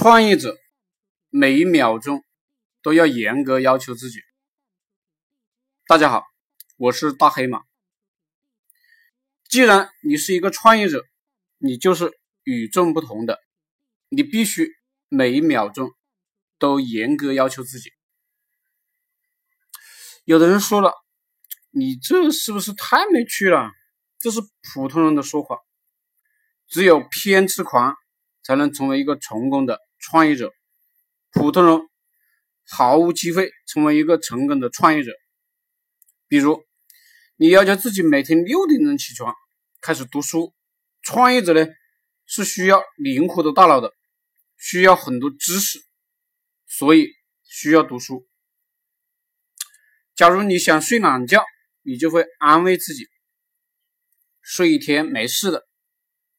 创业者每一秒钟都要严格要求自己。大家好，我是大黑马。既然你是一个创业者，你就是与众不同的，你必须每一秒钟都严格要求自己。有的人说了，你这是不是太没趣了？这是普通人的说法，只有偏执狂。才能成为一个成功的创业者。普通人毫无机会成为一个成功的创业者。比如，你要求自己每天六点钟起床开始读书。创业者呢是需要灵活的大脑的，需要很多知识，所以需要读书。假如你想睡懒觉，你就会安慰自己睡一天没事的。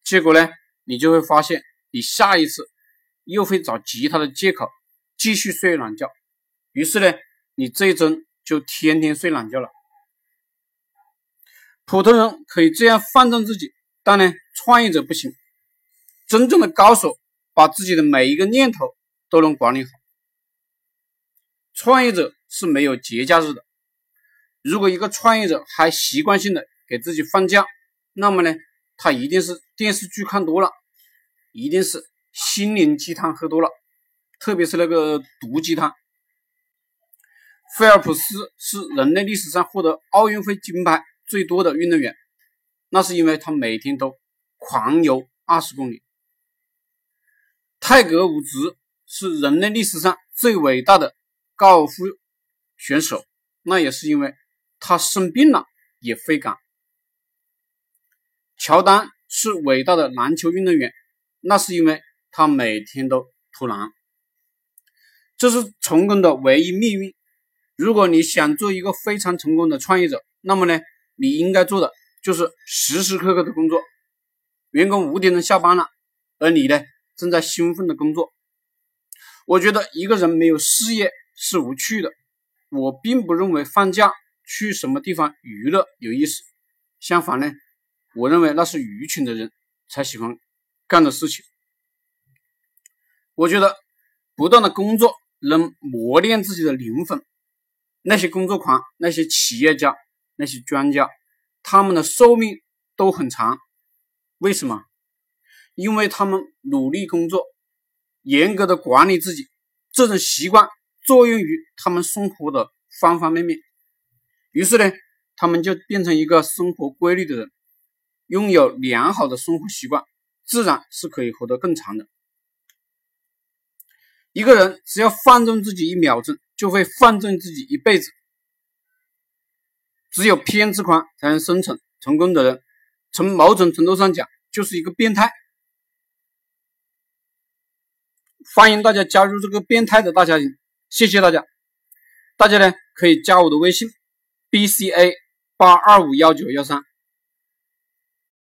结果呢，你就会发现。你下一次又会找其他的借口继续睡懒觉，于是呢，你这一周就天天睡懒觉了。普通人可以这样放纵自己，但呢，创业者不行。真正的高手把自己的每一个念头都能管理好。创业者是没有节假日的。如果一个创业者还习惯性的给自己放假，那么呢，他一定是电视剧看多了。一定是心灵鸡汤喝多了，特别是那个毒鸡汤。菲尔普斯是人类历史上获得奥运会金牌最多的运动员，那是因为他每天都狂游二十公里。泰格伍兹是人类历史上最伟大的高尔夫选手，那也是因为他生病了也会赶。乔丹是伟大的篮球运动员。那是因为他每天都偷懒，这是成功的唯一命运。如果你想做一个非常成功的创业者，那么呢，你应该做的就是时时刻刻的工作。员工五点钟下班了，而你呢，正在兴奋的工作。我觉得一个人没有事业是无趣的。我并不认为放假去什么地方娱乐有意思，相反呢，我认为那是愚蠢的人才喜欢。干的事情，我觉得不断的工作能磨练自己的灵魂。那些工作狂、那些企业家、那些专家，他们的寿命都很长。为什么？因为他们努力工作，严格的管理自己，这种习惯作用于他们生活的方方面面。于是呢，他们就变成一个生活规律的人，拥有良好的生活习惯。自然是可以活得更长的。一个人只要放纵自己一秒钟，就会放纵自己一辈子。只有偏执狂才能生存。成功的人，从某种程度上讲，就是一个变态。欢迎大家加入这个变态的大家庭，谢谢大家。大家呢可以加我的微信：bca 八二五幺九幺三。